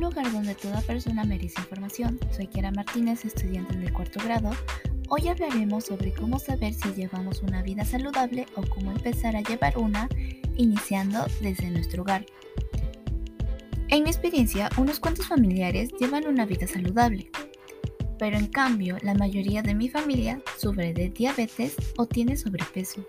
donde toda persona merece información. Soy Kiara Martínez, estudiante del cuarto grado. Hoy hablaremos sobre cómo saber si llevamos una vida saludable o cómo empezar a llevar una, iniciando desde nuestro hogar. En mi experiencia, unos cuantos familiares llevan una vida saludable, pero en cambio la mayoría de mi familia sufre de diabetes o tiene sobrepeso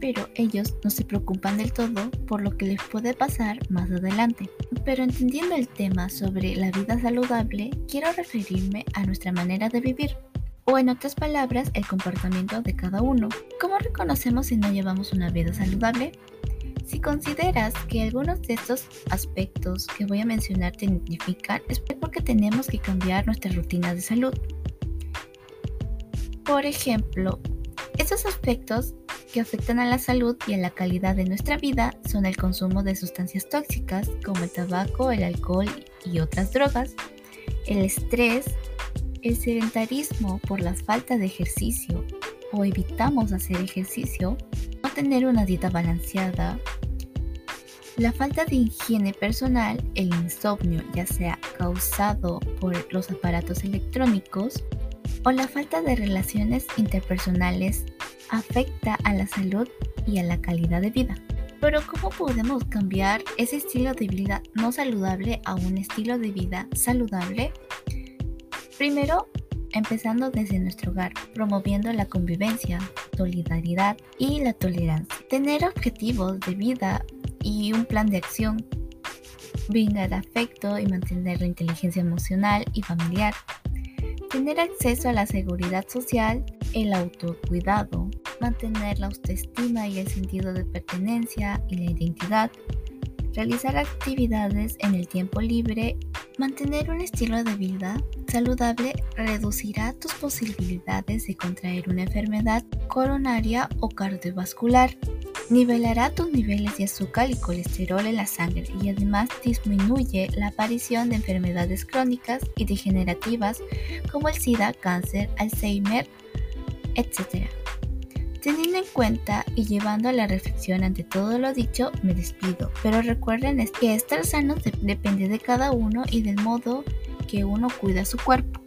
pero ellos no se preocupan del todo por lo que les puede pasar más adelante. Pero entendiendo el tema sobre la vida saludable, quiero referirme a nuestra manera de vivir, o en otras palabras, el comportamiento de cada uno. ¿Cómo reconocemos si no llevamos una vida saludable? Si consideras que algunos de estos aspectos que voy a mencionar te identifican, es porque tenemos que cambiar nuestra rutina de salud. Por ejemplo, estos aspectos que afectan a la salud y a la calidad de nuestra vida son el consumo de sustancias tóxicas como el tabaco, el alcohol y otras drogas, el estrés, el sedentarismo por la falta de ejercicio o evitamos hacer ejercicio, no tener una dieta balanceada, la falta de higiene personal, el insomnio, ya sea causado por los aparatos electrónicos, o la falta de relaciones interpersonales afecta a la salud y a la calidad de vida. Pero ¿cómo podemos cambiar ese estilo de vida no saludable a un estilo de vida saludable? Primero, empezando desde nuestro hogar, promoviendo la convivencia, solidaridad y la tolerancia. Tener objetivos de vida y un plan de acción. Brindar afecto y mantener la inteligencia emocional y familiar. Tener acceso a la seguridad social, el autocuidado, mantener la autoestima y el sentido de pertenencia y la identidad, realizar actividades en el tiempo libre, mantener un estilo de vida saludable reducirá tus posibilidades de contraer una enfermedad coronaria o cardiovascular. Nivelará tus niveles de azúcar y colesterol en la sangre y además disminuye la aparición de enfermedades crónicas y degenerativas como el SIDA, cáncer, Alzheimer, etc. Teniendo en cuenta y llevando a la reflexión ante todo lo dicho, me despido. Pero recuerden que estar sano depende de cada uno y del modo que uno cuida su cuerpo.